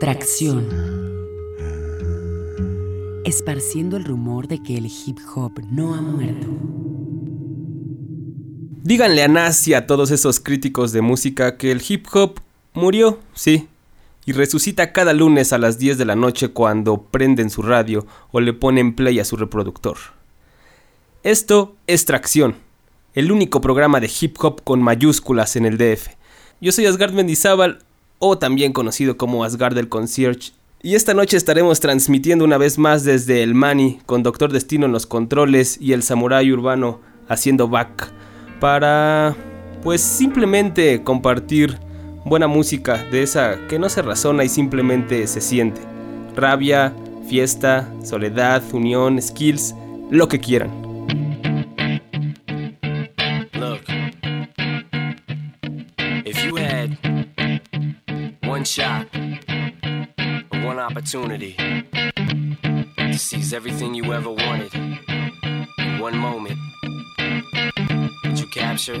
Tracción. Esparciendo el rumor de que el hip hop no ha muerto. Díganle a Nazi a todos esos críticos de música que el hip hop murió, sí, y resucita cada lunes a las 10 de la noche cuando prenden su radio o le ponen play a su reproductor. Esto es Tracción, el único programa de hip hop con mayúsculas en el DF. Yo soy Asgard Mendizábal, o también conocido como Asgard del Concierge, y esta noche estaremos transmitiendo una vez más desde el Mani con Doctor Destino en los controles y el Samurai Urbano haciendo back para pues simplemente compartir buena música de esa que no se razona y simplemente se siente. Rabia, fiesta, soledad, unión, skills, lo que quieran. One shot, one opportunity to seize everything you ever wanted in one moment, did you capture?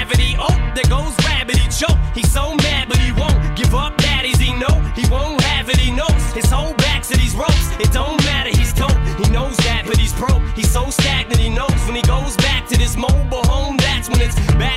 Oh, there goes rabbit. He choke. He's so mad, but he won't give up. Daddies, he know he won't have it. He knows his whole back to these ropes. It don't matter. He's dope. He knows that, but he's broke. He's so stagnant. He knows when he goes back to this mobile home. That's when it's back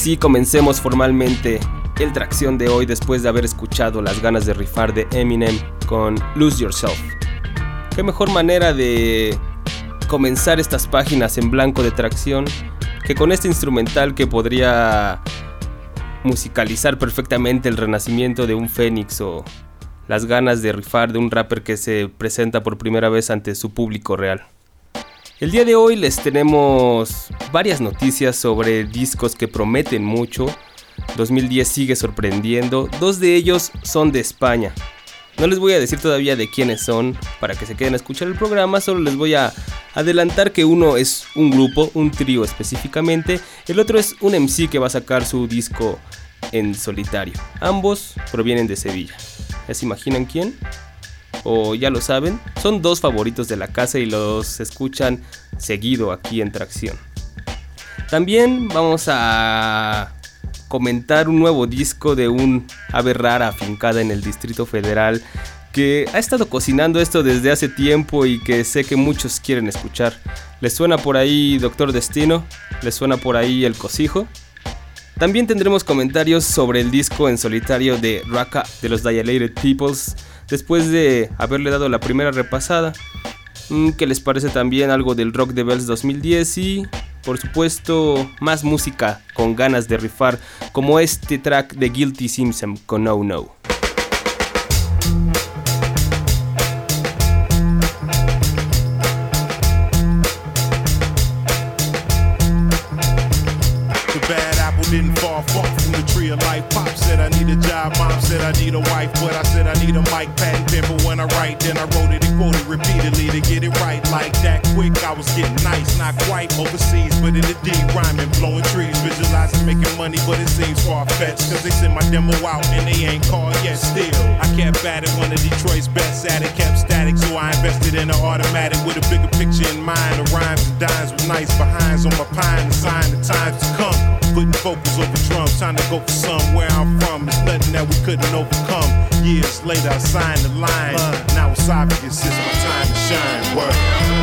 ahora sí comencemos formalmente el tracción de hoy después de haber escuchado las ganas de rifar de Eminem con Lose Yourself. Qué mejor manera de comenzar estas páginas en blanco de tracción que con este instrumental que podría musicalizar perfectamente el renacimiento de un fénix o las ganas de rifar de un rapper que se presenta por primera vez ante su público real. El día de hoy les tenemos varias noticias sobre discos que prometen mucho. 2010 sigue sorprendiendo. Dos de ellos son de España. No les voy a decir todavía de quiénes son para que se queden a escuchar el programa, solo les voy a adelantar que uno es un grupo, un trío específicamente, el otro es un MC que va a sacar su disco en solitario. Ambos provienen de Sevilla. ¿Ya se imaginan quién? ¿O ya lo saben? Son dos favoritos de la casa y los escuchan seguido aquí en Tracción. También vamos a comentar un nuevo disco de un ave rara afincada en el Distrito Federal que ha estado cocinando esto desde hace tiempo y que sé que muchos quieren escuchar. ¿Les suena por ahí Doctor Destino? ¿Les suena por ahí El Cosijo? También tendremos comentarios sobre el disco en solitario de Raka de los Dilated Peoples después de haberle dado la primera repasada. Mm, ¿Qué les parece también algo del Rock de Bells 2010 y por supuesto, más música con ganas de rifar, como este track de Guilty Simpson con No No. Said I need a wife, but I said I need a mic, patent pen for when I write. Then I wrote it and quoted repeatedly to get it right. Like that quick, I was getting nice, not quite overseas, but in the deep rhyming, blowing trees, visualizing making money, but it seems far fetched. Cause they sent my demo out and they ain't called yet. Still, I kept at it, one of Detroit's best at it, kept static, so I invested in an automatic with a bigger picture in mind. The rhymes and dimes with nice behinds on my pine, the sign the times to come. Putting focus over drums, time to go for somewhere I'm from. It's nothing that we couldn't overcome. Years later, I signed the line. Now it's obvious, it's my time to shine. Word.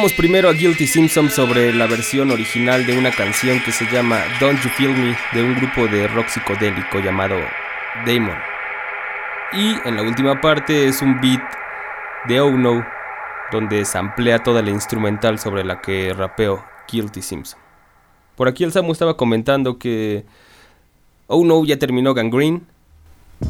Escuchamos primero a Guilty Simpson sobre la versión original de una canción que se llama Don't You Feel Me de un grupo de rock psicodélico llamado Damon. Y en la última parte es un beat de Oh No, donde se amplía toda la instrumental sobre la que rapeó Guilty Simpson. Por aquí el Samu estaba comentando que Oh No ya terminó Gangrene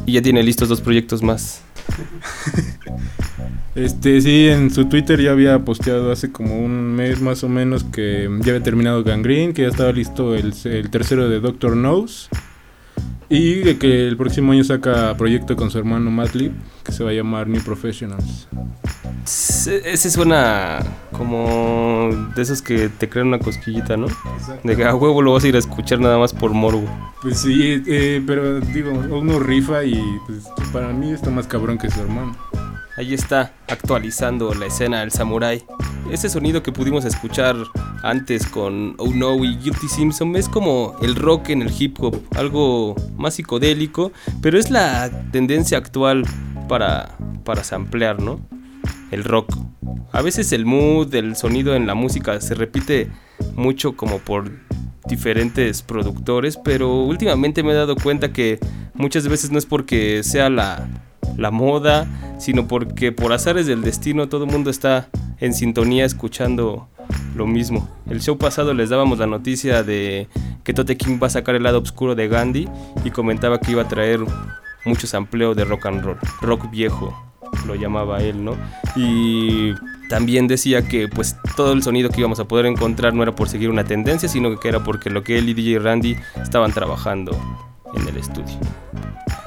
y ya tiene listos dos proyectos más. Este, sí, en su Twitter ya había posteado hace como un mes más o menos que ya había terminado Gangrene, que ya estaba listo el, el tercero de Doctor Knows. Y de que el próximo año saca proyecto con su hermano Madlib, que se va a llamar New Professionals. Ese suena como de esos que te crean una cosquillita, ¿no? De que a huevo lo vas a ir a escuchar nada más por morbo. Pues sí, eh, pero digo, uno rifa y pues, para mí está más cabrón que su hermano. Ahí está, actualizando la escena del samurai. Ese sonido que pudimos escuchar antes con Oh No y Guilty Simpson es como el rock en el hip hop, algo más psicodélico, pero es la tendencia actual para para samplear, ¿no? El rock. A veces el mood, el sonido en la música se repite mucho como por diferentes productores, pero últimamente me he dado cuenta que muchas veces no es porque sea la, la moda, sino porque por azares del destino todo el mundo está en sintonía escuchando lo mismo. El show pasado les dábamos la noticia de que Tote King va a sacar el lado oscuro de Gandhi y comentaba que iba a traer mucho sampleo de rock and roll, rock viejo, lo llamaba él, ¿no? Y también decía que pues todo el sonido que íbamos a poder encontrar no era por seguir una tendencia, sino que era porque lo que él y DJ Randy estaban trabajando en el estudio.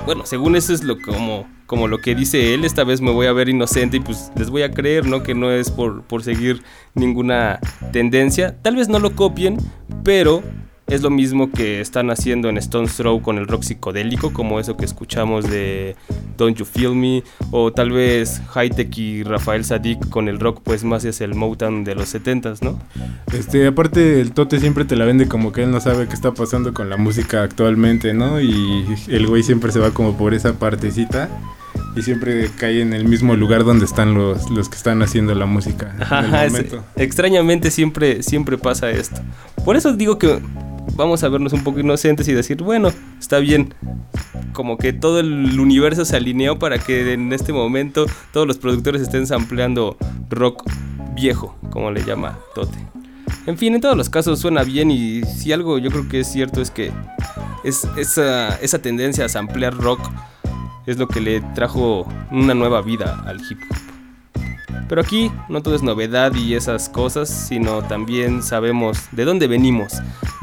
Bueno, según eso es lo como, como lo que dice él, esta vez me voy a ver inocente y pues les voy a creer, ¿no? Que no es por, por seguir ninguna tendencia. Tal vez no lo copien, pero es lo mismo que están haciendo en Stone's Throw con el rock psicodélico, como eso que escuchamos de Don't You Feel Me, o tal vez Hightech y Rafael Sadik con el rock, pues más es el Motown de los 70s, ¿no? Este, aparte el Tote siempre te la vende como que él no sabe qué está pasando con la música actualmente, ¿no? Y el güey siempre se va como por esa partecita y siempre cae en el mismo lugar donde están los, los que están haciendo la música. Ajá, es, extrañamente siempre, siempre pasa esto. Por eso digo que vamos a vernos un poco inocentes y decir, bueno, está bien. Como que todo el universo se alineó para que en este momento todos los productores estén sampleando rock viejo, como le llama Tote. En fin, en todos los casos suena bien y si algo yo creo que es cierto es que es esa, esa tendencia a samplear rock es lo que le trajo una nueva vida al hip hop. Pero aquí no todo es novedad y esas cosas, sino también sabemos de dónde venimos.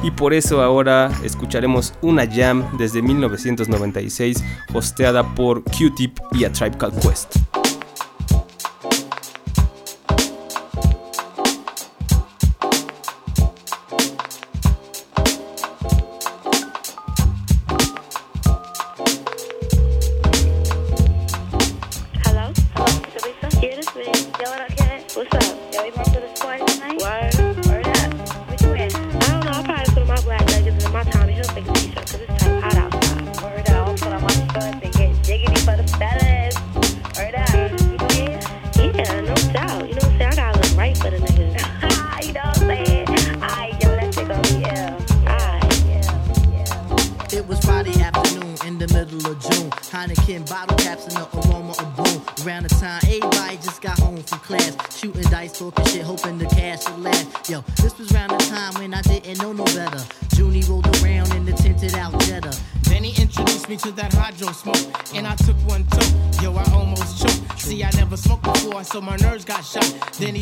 Y por eso ahora escucharemos una jam desde 1996 hosteada por Q-Tip y A Tribe Called Quest.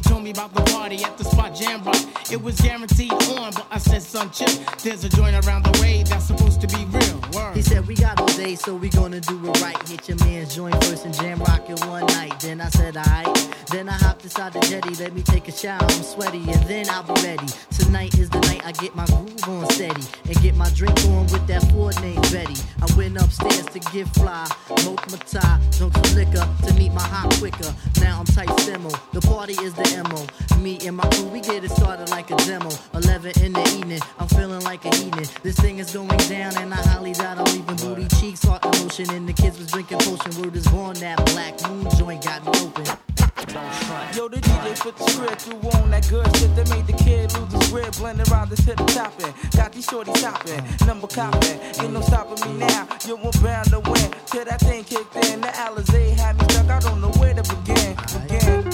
told me about the party at the spot jam rock. It was guaranteed on, but I said, son, chill. There's a joint around the way that's supposed to be real. Word. He said, we got all day, so we gonna do it right. Hit your man's joint first and jam rock it one night. Then I said, alright. Then I hopped inside the jetty, let me take a shower, I'm sweaty, and then I'll be ready. Tonight is the night I get my groove on steady and get my drink on with that four named Betty. I went upstairs to get fly, smoke my tie, drunk some liquor to meet my hot quicker. Now I'm tight simo. The party is the ammo. Me and my crew, we get it started like a demo. 11 in the evening, I'm feeling like a evening. This thing is going down, and I highly doubt I'm leaving. Booty cheeks, heart emotion, and the kids was drinking potion. Word is born, that black moon joint got me open. Yo, the DJ put the script through on that good shit that made the kid lose his grip. Blending around this hip topping. Got these shorties hopping, number copping. Ain't no stopping me now. You were bound to win. Till that thing kicked in. The Alizé had me stuck. I don't know where to begin. Begin.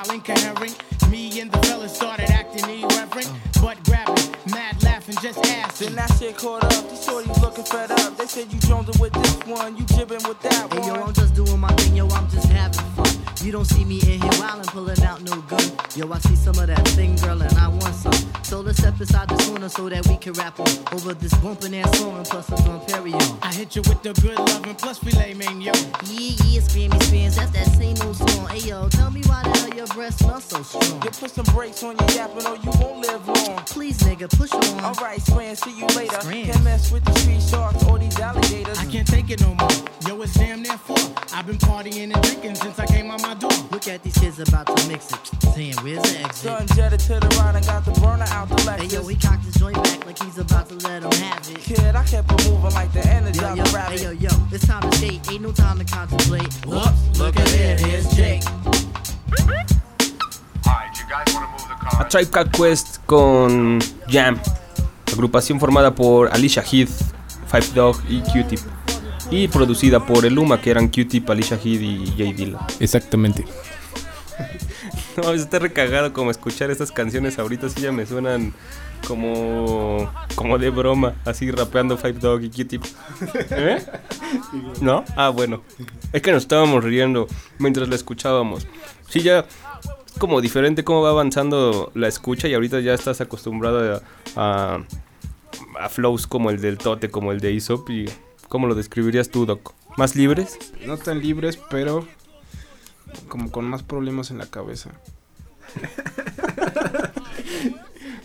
while incoherent. Me and the fellas started acting irreverent, but grabbing, mad laughing, just asking. Then that shit caught up. The shorties looking fed up. They said you joined with this one, you jibbing with that one. Hey yo, I'm just doing my thing, yo, I'm just having fun. You don't see me in here wildin', pullin' out no gun. Yo, I see some of that thing, girl, and I want some. So let's step inside the corner so that we can rap on over this bumpin' ass song and plus I'm on Perrier. I hit you with the good lovin' plus filet yo. Yeah, yeah, screamy screams, that's that same old song. Hey yo, tell me why the hell your breath smells so strong. You put some brakes on your yappin' or oh, you won't live long. Please, nigga, push on. Alright, Scram, see you later. Scram. Can't mess with the street sharks or these alligators. I can't take it no more. Yo, it's damn near four. I've been partyin' and drinkin' since I came on my door. Look at these kids about to mix it. Saying, where's the exit? Done jetted to the right and got the burner out the Lexus. Hey yo, he cocked his joint back like he's about to let him have it. Kid, I kept it moving like the energy Yo, of yo, rabbit. hey yo, yo, it's time to skate. Ain't no time to contemplate. Whoops, look at here, here's Jake. A Tribe Called Quest con Jam, agrupación formada por Alicia Heath, Five Dog y Q-Tip. Y producida por el Luma, que eran Q-Tip, Alicia Heath y Jay Dilla. Exactamente. No, está recagado como escuchar estas canciones ahorita, sí ya me suenan como como de broma, así rapeando Five Dog y Q-Tip. ¿Eh? ¿No? Ah, bueno. Es que nos estábamos riendo mientras la escuchábamos. Sí, ya es como diferente cómo va avanzando la escucha y ahorita ya estás acostumbrado a, a, a flows como el del Tote, como el de Aesop y ¿cómo lo describirías tú, Doc? ¿Más libres? No tan libres, pero como con más problemas en la cabeza.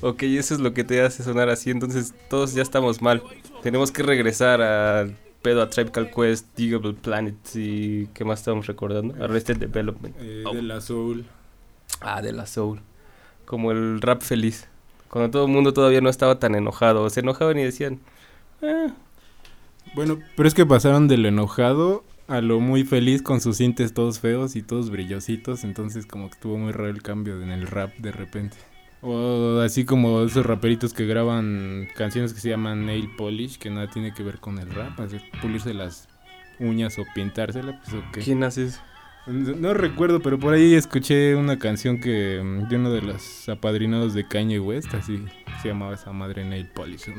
Ok, eso es lo que te hace sonar así, entonces todos ya estamos mal. Tenemos que regresar al pedo a Tribe Quest, Digable Planet y ¿qué más estamos recordando? Arrested Development. Eh, De la Soul. Ah, de la Soul. Como el rap feliz. Cuando todo el mundo todavía no estaba tan enojado. Se enojaban y decían, "Eh, Bueno, pero es que pasaron de lo enojado a lo muy feliz con sus cintes todos feos y todos brillositos. Entonces como que estuvo muy raro el cambio en el rap de repente. O así como esos raperitos que graban canciones que se llaman nail polish, que nada tiene que ver con el rap. Así, pulirse las uñas o pintárselas, pues ok. ¿quién haces? No recuerdo, pero por ahí escuché una canción que mm, de uno de los apadrinados de Kanye West, así se llamaba esa madre Nail Polish,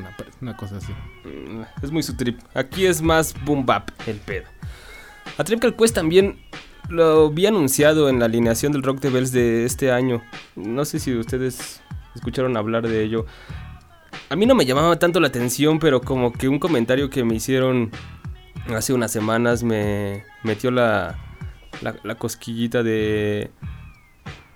una, cosa así. Mm, Es muy su trip. Aquí es más boom bap el pedo. A Tribe Quest también lo vi anunciado en la alineación del Rock the Bells de este año. No sé si ustedes escucharon hablar de ello. A mí no me llamaba tanto la atención, pero como que un comentario que me hicieron hace unas semanas me metió la, la, cosquillita de,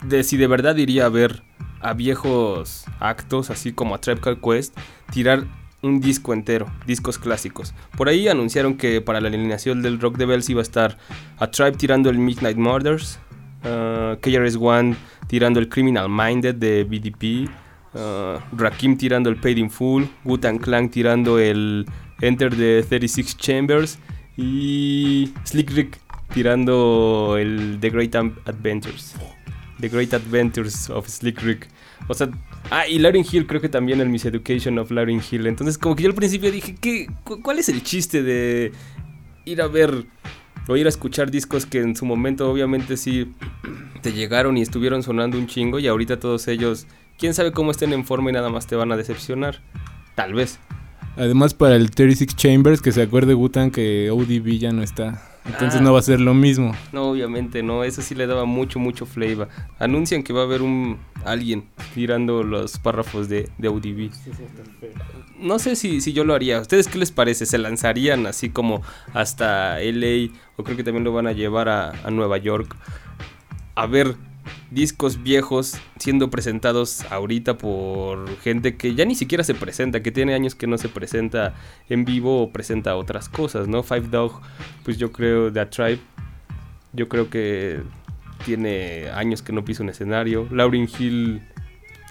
de si de verdad iría a ver a viejos actos, así como a Tribe Called Quest, tirar un disco entero, discos clásicos. Por ahí anunciaron que para la alineación del Rock the Bells iba a estar a Tribe tirando el Midnight Murders, uh, KRS-One tirando el Criminal Minded de BDP, uh, Rakim tirando el Paid in Full, Wu-Tang Clan tirando el Enter the 36 Chambers y Slick Rick tirando el The Great Adventures. The Great Adventures of Slick Rick. O sea, ah, y Lauryn Hill, creo que también el Miss Education of Lauryn Hill. Entonces, como que yo al principio dije, ¿qué, cu- ¿cuál es el chiste de ir a ver o ir a escuchar discos que en su momento obviamente sí te llegaron y estuvieron sonando un chingo y ahorita todos ellos, quién sabe cómo estén en forma y nada más te van a decepcionar? Tal vez. Además para el 36 Chambers, que se acuerde Gutan que ODB ya no está. Entonces Ah. no va a ser lo mismo. No, obviamente no, eso sí le daba mucho, mucho flavor. Anuncian que va a haber un alguien tirando los párrafos de, de ODB. No sé si, si yo lo haría. ¿Ustedes qué les parece? ¿Se lanzarían así como hasta LA? O creo que también lo van a llevar a, a Nueva York. A ver discos viejos siendo presentados ahorita por gente que ya ni siquiera se presenta, que tiene años que no se presenta en vivo o presenta otras cosas, ¿no? Five Dog, pues yo creo, The Tribe, yo creo que tiene años que no pisa un escenario. Lauryn Hill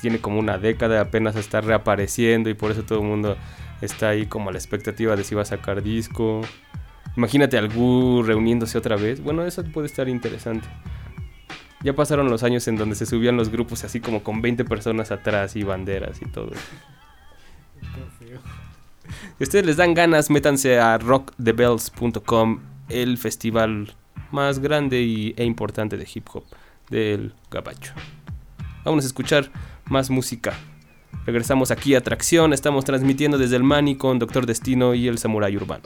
tiene como una década, apenas está reapareciendo y por eso todo el mundo está ahí como a la expectativa de si va a sacar disco. Imagínate al Gu reuniéndose otra vez. Bueno, eso puede estar interesante. Ya pasaron los años en donde se subían los grupos así como con 20 personas atrás y banderas y todo. Si ustedes les dan ganas, métanse a rockthebells.com, el festival más grande y, e importante de hip hop del gabacho. Vamos a escuchar más música. Regresamos aquí a Atracción, estamos transmitiendo desde el Mani con Doctor Destino y el Samurai Urbano.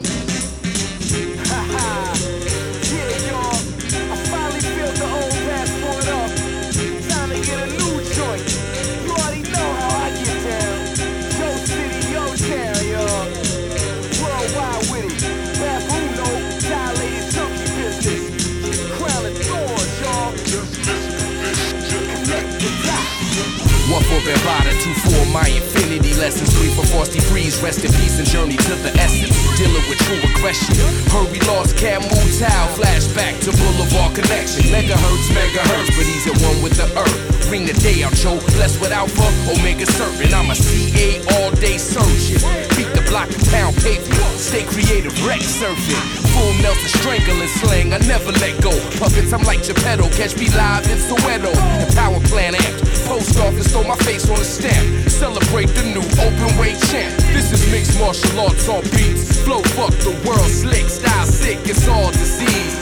Lessons, three for Frosty Breeze, rest in peace and journey to the essence. Dealing with true aggression. Hurry lost, can't move flashback to Boulevard connection. Megahertz, megahertz, but he's at one with the earth. Ring the day out, Joe. Blessed with Alpha, Omega serving. I'm a CA all day surgeon. Beat the block and pound pavement. Stay creative, wreck surfing. Full Nelson strangling slang. I never let go. Puppets, I'm like Geppetto. Catch me live in Soweto. The power plant amped. Post office, throw my face on a stamp. Celebrate the new open weight champ. This is mixed martial arts on beats. Flow fuck the world slick. Style sick, it's all disease.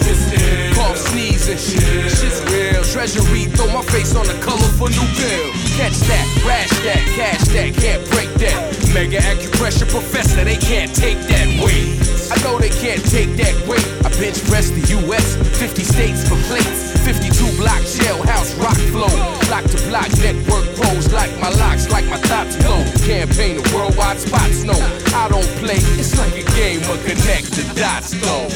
Cough, sneezing. Shit, shit's real. Treasury, throw my face on a colorful new bill. Catch that, rash that, cash that, can't break that. Mega acupressure professor, they can't take that weight. I know they can't take that weight. I bench press the US, 50 states for plates. 52 block jailhouse Let's go.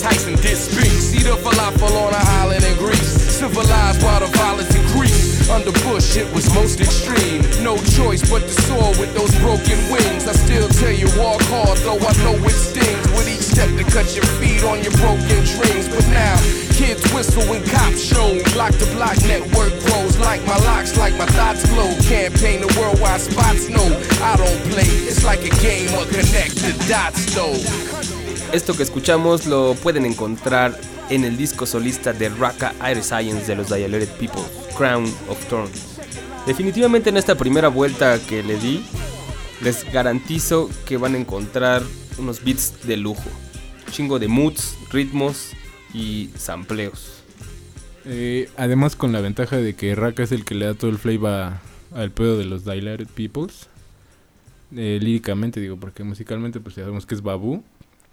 Tyson did speak. See the falafel on an island in Greece. Civilized while the violence increased. Under Bush, it was most extreme. No choice but to soar with those broken wings. I still tell you, walk hard, though I know it stings. With each step to cut your feet on your broken dreams. But now, kids whistle when cops show. Block to block network grows. Like my locks, like my thoughts glow. Campaign the worldwide spots, no. I don't play. It's like a game of connect the dots, though. Esto que escuchamos lo pueden encontrar en el disco solista de Raka Air Science de los Dilated People, Crown of Thorns. Definitivamente en esta primera vuelta que le di, les garantizo que van a encontrar unos beats de lujo. Chingo de moods, ritmos y sampleos. Eh, además con la ventaja de que Raka es el que le da todo el flavor al pedo de los Dilated Peoples. Eh, líricamente digo, porque musicalmente pues ya sabemos que es Babu.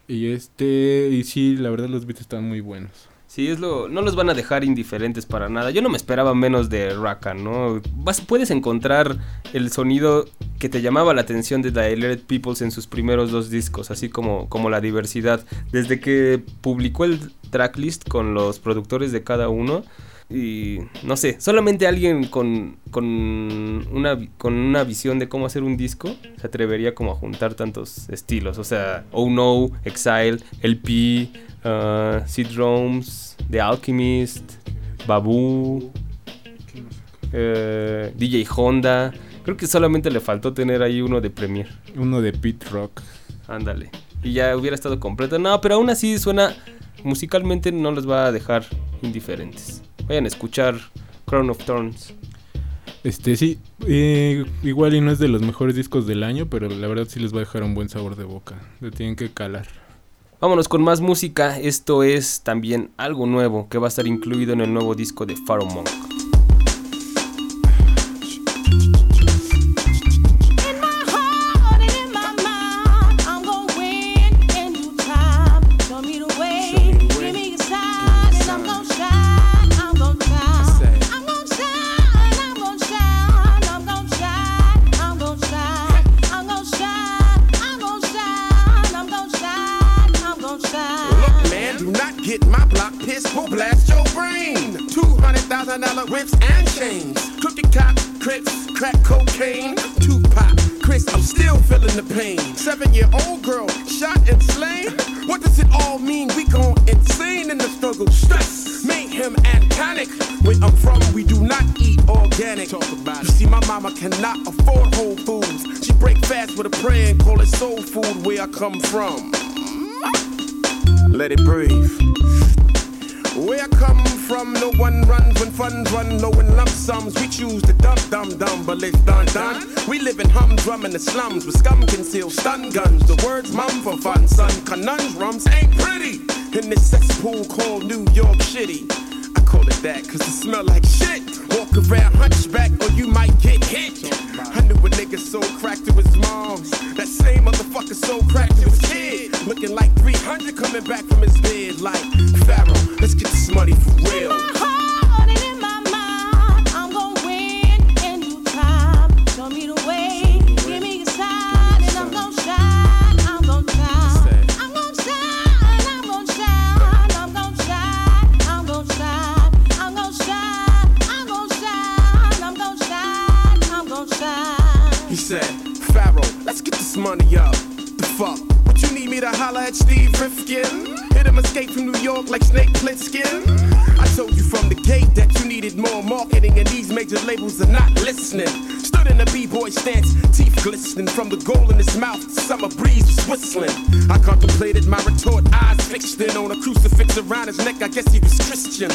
Y este, y sí, la verdad los beats están muy buenos. Sí, es lo, no los van a dejar indiferentes para nada. Yo no me esperaba menos de Raka, ¿no? Vas, puedes encontrar el sonido que te llamaba la atención de Dilated Peoples en sus primeros dos discos, así como, como la diversidad. Desde que publicó el tracklist con los productores de cada uno. Y no sé, solamente alguien con, con, una, con una visión de cómo hacer un disco se atrevería como a juntar tantos estilos. O sea, Oh No, Exile, LP, uh, Drums, The Alchemist, Babu, eh, DJ Honda. Creo que solamente le faltó tener ahí uno de Premiere. Uno de Pit Rock. Ándale. Y ya hubiera estado completo. No, pero aún así suena. Musicalmente no los va a dejar indiferentes. Vayan a escuchar Crown of Thorns. Este sí, eh, igual y no es de los mejores discos del año, pero la verdad sí les va a dejar un buen sabor de boca. Lo tienen que calar. Vámonos con más música. Esto es también algo nuevo que va a estar incluido en el nuevo disco de Pharaoh Monk. Crack cocaine. Tupac, Chris, I'm still feeling the pain. Seven year old girl shot and slain. What does it all mean? We gone insane in the struggle. Stress, mayhem, and panic. Where I'm from, we do not eat organic. Talk about it. You see, my mama cannot afford Whole Foods. She break fast with a prayer and call it soul food where I come from. Let it breathe. Where I come from, no one runs when funds run low in lump sums. We choose to dump, dumb, dumb, but it's done, done. We live in humdrum in the slums with scum concealed stun guns. The words mum for fun, son. Conundrums ain't pretty in this cesspool called New York City. I call it that cause it smell like shit. Walk around hunchback or you might get hit. I knew a nigga so cracked to his moms. That same motherfucker so cracked to his kid. Looking like 300 coming back from his bed. Like, Pharaoh, let's get this money for real. Money up. The fuck? What you need me to holler at Steve Rifkin? Hit him escape from New York like Snake Plissken? I told you from the gate that you needed more marketing and these major labels are not listening. Stood in a b-boy stance, teeth glistening from the gold in his mouth. Summer breeze was whistling. I contemplated my retort, eyes fixed in on a crucifix around his neck. I guess he was Christian.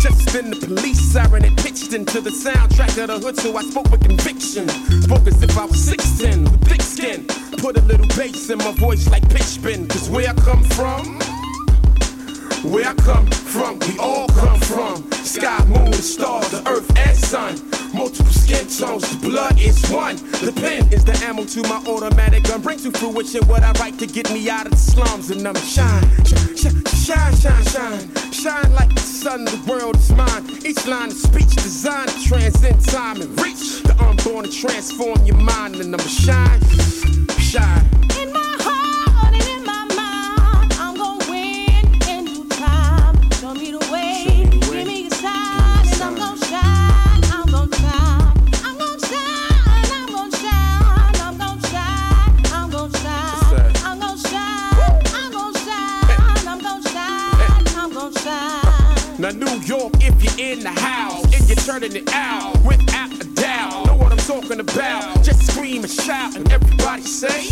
Just then the police siren it pitched into the soundtrack of the hood, so I spoke with conviction. Spoke as if I was 16 with thick skin. Put a little bass in my voice like pitch bend. Cause where I come from, where I come from, we all The blood is one. The pen is the ammo to my automatic gun. Bring to fruition what I write to get me out of the slums. And I'm shine, shine, shine, shine, shine. Shine like the sun, the world is mine. Each line of speech designed to transcend time and reach the unborn and transform your mind. And I'm shine, shine. In the house, and you're turning it out without a doubt, know what I'm talking about. Just scream and shout, and everybody say.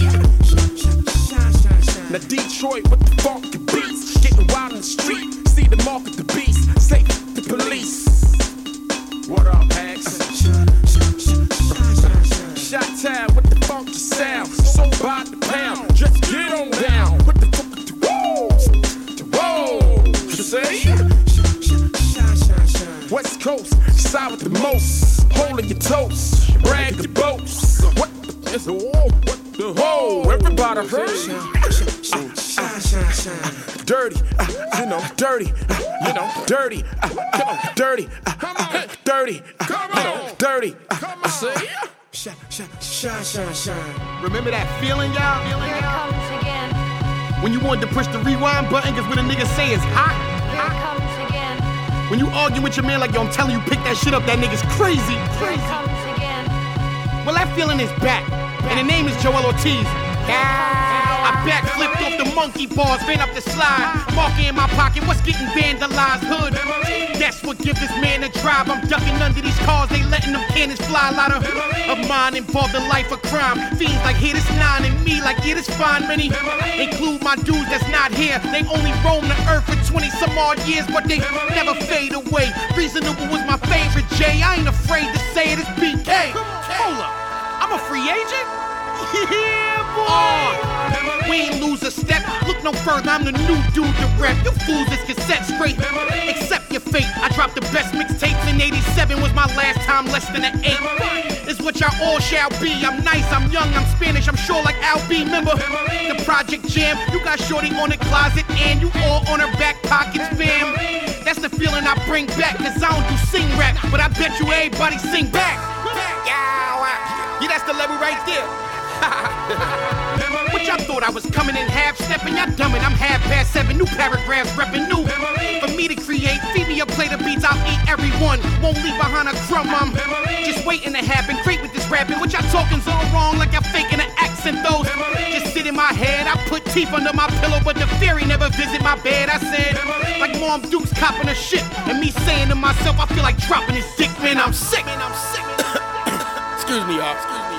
Now Detroit with the funky beats, getting wild in the street. See the mark of the beast, say the police. What up, X? Shot town with the funky sound, so by the pound. Just side with the most, holding your toast, brag your boats. What the, it's a whoa, what the whoa, everybody heard. Dirty, uh, you know, dirty, uh, you know, dirty, uh, come on, dirty, uh, dirty, uh, you know, dirty. I say, shine, shine, shine, shine, shine. Remember that feeling, y'all? Here it comes again. When you wanted to push the rewind button because what a nigga say is hot? Here it comes again. When you argue with your man like, yo, I'm telling you, pick that shit up, that nigga's crazy. Here it comes again. Well, that feeling is back, and the name is Joel Ortiz. I backflipped off the monkey bars, ran up the slide. Marker in my pocket, what's getting vandalized? Hood. That's what gives this man a drive. I'm ducking under these cars, they letting them cannons fly. A lot of, of mine involved in life of crime. Fiends like hit this nine and me like yeah, this fine. Many include my dudes that's not here. They only roam the earth for 20 some odd years, but they never fade away. Reasonable was my favorite J. I ain't afraid to say it, it's BK. Hold up, I'm a free agent? Yeah, boy. Oh. We ain't lose a step. Look no further, I'm the new dude to rep. You fools is cassette straight. Accept your fate. I dropped the best mixtapes in 87 was my last time less than an eight. Is what y'all all shall be. I'm nice, I'm young, I'm Spanish, I'm sure like Al B. Remember the Project Jam? You got Shorty on the closet and you all on her back pockets, fam. That's the feeling I bring back, cause I don't do sing rap, but I bet you everybody sing back. Yeah, that's the level right there. What y'all thought I was coming in half stepping? Y'all dumbing, I'm half past seven. New paragraphs repping new. For me to create, feed me a plate of beats, I'll eat everyone. Won't leave behind a crumb, I'm just waiting to happen. Great with this rapping, what y'all talking's all wrong, like I'm faking an accent. Those just sit in my head. I put teeth under my pillow, but the fairy never visit my bed. I said, like Mom Duke's copping a shit, and me saying to myself, I feel like dropping his dick, man, I'm sick. Man, I'm sick. Excuse me, y'all. Excuse me.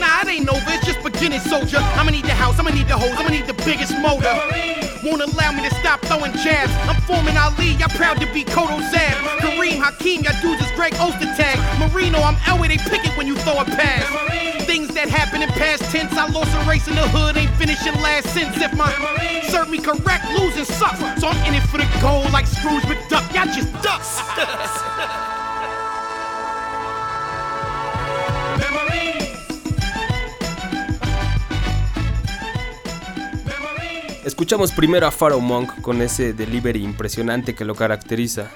Nah, it ain't over, it's just beginning. soldier. I'ma need the house, I'ma need the hose, I'ma need the biggest motor. Won't allow me to stop throwing jabs. I'm forming Ali, I'm proud to be Kodo Zab. Kareem Hakeem, y'all dudes is Greg Ostertag. Marino, I'm Elway, they pick it when you throw a pass. Things that happen in past tense, I lost a race in the hood, ain't finishing last since. If my serve me correct, losing sucks. So I'm in it for the gold like Scrooge McDuck. Y'all just ducks. Escuchamos primero a Pharaoh Monk con ese delivery impresionante que lo caracteriza.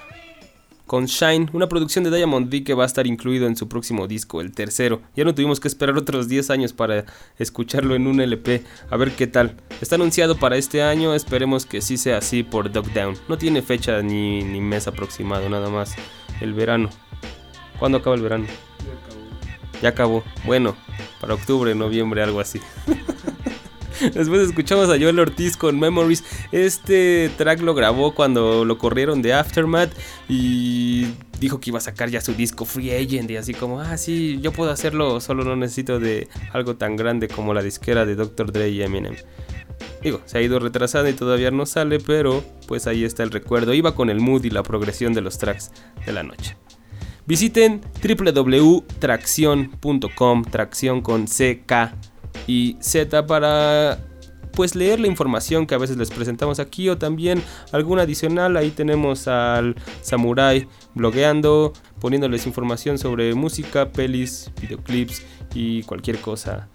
Con Shine, una producción de Diamond D que va a estar incluido en su próximo disco, el tercero. Ya no tuvimos que esperar otros 10 años para escucharlo en un LP, a ver qué tal. Está anunciado para este año, esperemos que sí sea así por Dog Down. No tiene fecha ni, ni mes aproximado, nada más. El verano. ¿Cuándo acaba el verano? Ya acabó. Bueno, para octubre, noviembre, algo así. Después escuchamos a Joel Ortiz con Memories. Este track lo grabó cuando lo corrieron de Aftermath y dijo que iba a sacar ya su disco Free Agent y así como, ah, sí, yo puedo hacerlo, solo no necesito de algo tan grande como la disquera de Dr. Dre y Eminem. Digo, se ha ido retrasando y todavía no sale, pero pues ahí está el recuerdo. Iba con el mood y la progresión de los tracks de la noche. Visiten www.tracción.com, tracción con CK y Z para pues leer la información que a veces les presentamos aquí o también alguna adicional. Ahí tenemos al Samurai blogueando, poniéndoles información sobre música, pelis, videoclips y cualquier cosa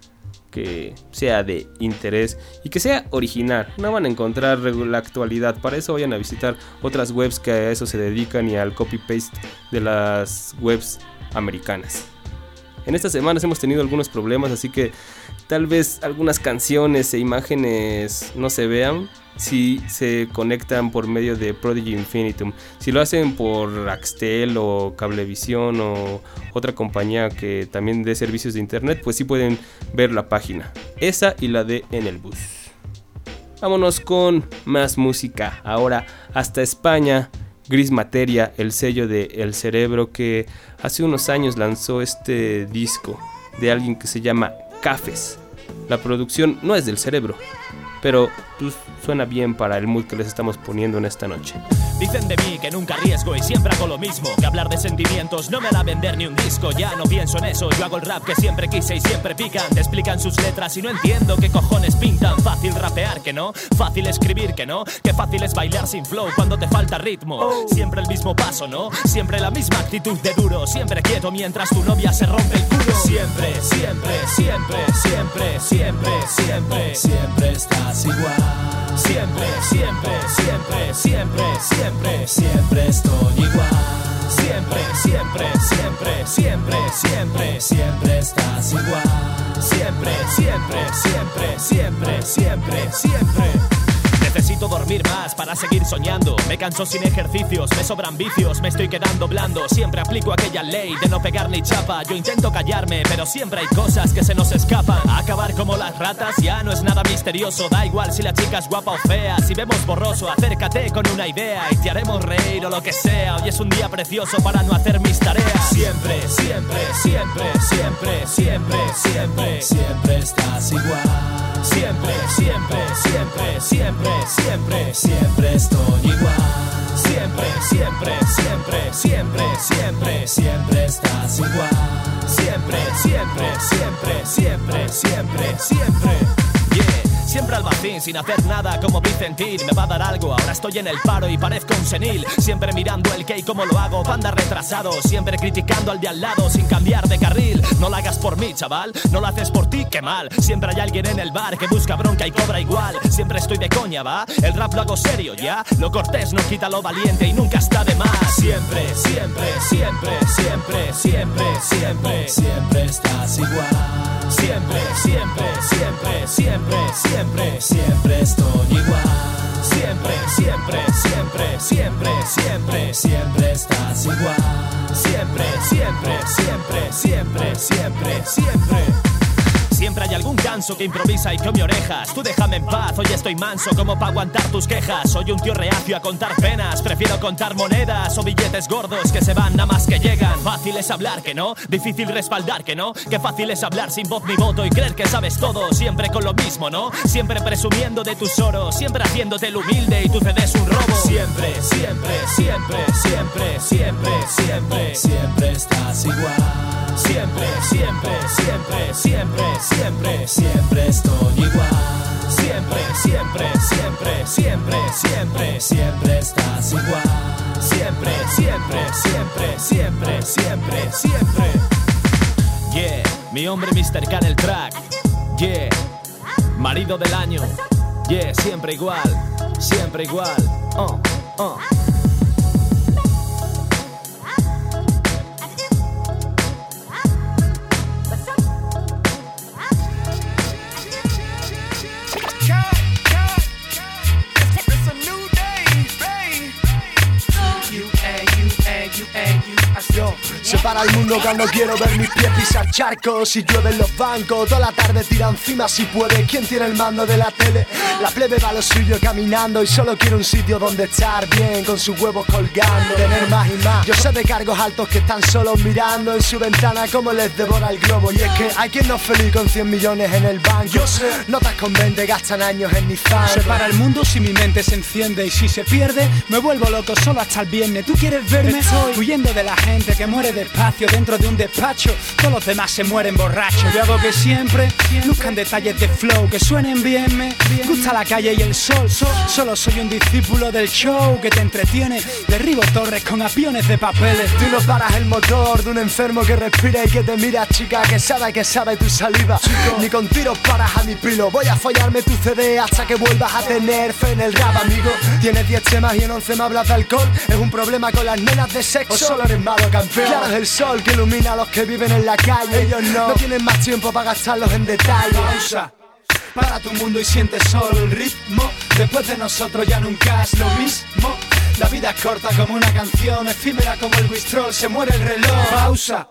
que sea de interés y que sea original. No van a encontrar la actualidad. Para eso vayan a visitar otras webs que a eso se dedican y al copy-paste de las webs americanas. En estas semanas hemos tenido algunos problemas, así que tal vez algunas canciones e imágenes no se vean si se conectan por medio de Prodigy Infinitum. Si lo hacen por Axtel o Cablevisión o otra compañía que también dé servicios de internet, pues sí pueden ver la página. Esa y la de En el Bus. Vámonos con más música. Ahora hasta España. Gris Materia, el sello de El Cerebro que hace unos años lanzó este disco de alguien que se llama Cafes. La producción no es del cerebro, pero pues, suena bien para el mood que les estamos poniendo en esta noche. Dicen de mí que nunca arriesgo y siempre hago lo mismo. Que hablar de sentimientos no me hará vender ni un disco. Ya no pienso en eso, yo hago el rap que siempre quise y siempre pican. Te explican sus letras y no entiendo qué cojones pintan. Fácil rapear, que no. Fácil escribir, que no. Qué fácil es bailar sin flow cuando te falta ritmo. Siempre el mismo paso, ¿no? Siempre la misma actitud de duro. Siempre quieto mientras tu novia se rompe el culo. Siempre, siempre, siempre, siempre, siempre, siempre, siempre estás igual. Siempre, siempre, siempre, siempre, siempre, siempre estoy igual. Siempre, siempre, siempre, siempre, siempre, siempre estás igual. Siempre, siempre, siempre, siempre, siempre, siempre. Necesito dormir más para seguir soñando. Me canso sin ejercicios, me sobran vicios, me estoy quedando blando. Siempre aplico aquella ley de no pegar ni chapa. Yo intento callarme, pero siempre hay cosas que se nos escapan. Acabar como las ratas ya no es nada misterioso. Da igual si la chica es guapa o fea. Si vemos borroso, acércate con una idea y te haremos reír o lo que sea. Hoy es un día precioso para no hacer mis tareas. Siempre, siempre, siempre, siempre, siempre, siempre, siempre estás igual. Siempre, siempre, siempre, siempre, siempre, siempre estoy igual. Siempre, siempre, siempre, siempre, siempre, siempre estás igual. Siempre, siempre, siempre, siempre, siempre, siempre. Siempre al vacín, sin hacer nada como Vicentín Me va a dar algo, ahora estoy en el paro y parezco un senil. Siempre mirando el que y cómo lo hago, panda retrasado. Siempre criticando al de al lado sin cambiar de carril. No lo hagas por mí, chaval, no lo haces por ti, qué mal. Siempre hay alguien en el bar que busca bronca y cobra igual. Siempre estoy de coña, ¿va? El rap lo hago serio, ¿ya? Lo cortés no quita lo valiente y nunca está de más. Siempre, siempre, siempre, siempre, siempre, siempre, siempre estás igual Siempre, siempre, siempre, siempre, siempre, siempre estoy igual. Siempre, siempre, siempre, siempre, siempre, siempre estás igual. Siempre, siempre, siempre, siempre, siempre, siempre. Siempre hay algún canso que improvisa y come orejas. Tú déjame en paz, hoy estoy manso como para aguantar tus quejas. Soy un tío reacio a contar penas, prefiero contar monedas o billetes gordos que se van nada más que llegan. Fácil es hablar que no, difícil respaldar que no. Qué fácil es hablar sin voz ni voto y creer que sabes todo, siempre con lo mismo, ¿no? Siempre presumiendo de tus oros, siempre haciéndote el humilde y tú cedes un robo. Siempre, siempre, siempre, siempre, siempre, siempre, siempre estás igual. Siempre, siempre, siempre, siempre, siempre, siempre estoy igual. Siempre, siempre, siempre, siempre, siempre, siempre estás igual. Siempre, siempre, siempre, siempre, siempre, siempre. Yeah, mi hombre Mr. K del track. Yeah, marido del año. Yeah, siempre igual, siempre igual. Uh, uh. Yo, separa el mundo cuando quiero ver mis pies pisar charcos y llueven los bancos. Toda la tarde tira encima si puede. ¿Quién tiene el mando de la tele? La plebe va a lo suyo caminando y solo quiere un sitio donde estar bien con sus huevos colgando. Tener más y más. Yo sé de cargos altos que están solos mirando en su ventana como les devora el globo. Y es que hay quien no es feliz con 100 millones en el banco. Yo sé, notas con 20 gastan años en Nissan. Separa el mundo si mi mente se enciende y si se pierde, me vuelvo loco solo hasta el viernes. ¿Tú quieres verme? Estoy huyendo de la gente que muere despacio dentro de un despacho. Todos los demás se mueren borrachos. Yo hago que siempre luzcan detalles de flow que suenen bien. Me gusta la calle y el sol. Solo soy un discípulo del show que te entretiene. Derribo torres con aviones de papeles. Tú no paras el motor de un enfermo que respira y que te mira, chica, que sabe que sabe tu saliva. Ni con tiros paras a mi pilo. Voy a follarme tu CD hasta que vuelvas a tener fe en el rap, amigo. Tienes 10 temas y en 11 me hablas de alcohol. Es un problema con las nenas de sexo. O solo eres campeón. Claro, es el sol que ilumina a los que viven en la calle. Ellos no. No tienen más tiempo para gastarlos en detalle. Pausa. Para tu mundo y siente solo el ritmo. Después de nosotros ya nunca es lo mismo. La vida es corta como una canción, efímera como el Wistrol, se muere el reloj. Pausa.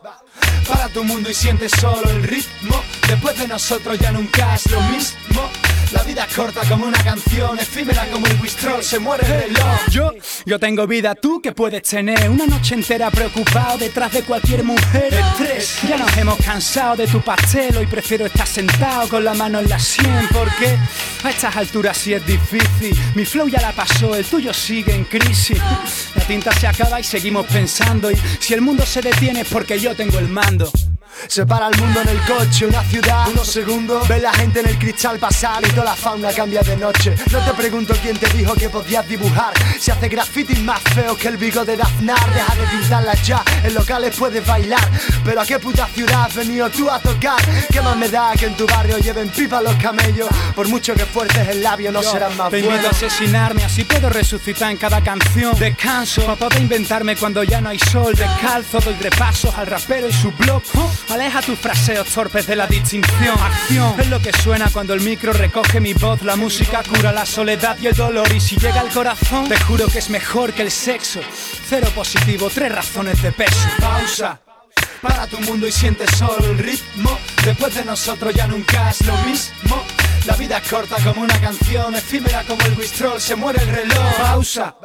Para tu mundo y siente solo el ritmo. Después de nosotros ya nunca es lo mismo. La vida es corta como una canción, efímera como el Wistrol, se muere el reloj. Yo, yo tengo vida, tú que puedes tener una noche entera preocupado detrás de cualquier mujer. Estrés, ya nos hemos cansado de tu pastel, hoy prefiero estar sentado con la mano en la sien, porque a estas alturas sí es difícil. Mi flow ya la pasó, el tuyo sigue en crisis. La tinta se acaba y seguimos pensando, y si el mundo se detiene es porque yo tengo el mando. Separa el mundo en el coche, una ciudad, unos segundos. Ve la gente en el cristal pasar y toda la fauna cambia de noche. No te pregunto quién te dijo que podías dibujar. Si hace grafitis más feos que el bigote de Aznar, deja de pintarlas ya. En locales puedes bailar, pero a qué puta ciudad has venido tú a tocar. ¿Qué más me da que en tu barrio lleven pipa los camellos? Por mucho que fuerces el labio, no Yo serán más Te invito a asesinarme, así puedo resucitar en cada canción. Descanso, para poder inventarme cuando ya no hay sol. Descalzo, doy repasos al rapero y su blog. Oh, aleja tus fraseos torpes de la distinción. Acción es lo que suena cuando el micro recoge mi voz. La música cura la soledad y el dolor. Y si llega al corazón, te juro que es mejor que el sexo. Cero positivo, tres razones de peso. Pausa. Para tu mundo y siente solo el ritmo. Después de nosotros ya nunca es lo mismo. La vida es corta como una canción, efímera como el Wistrol, se muere el reloj. Pausa.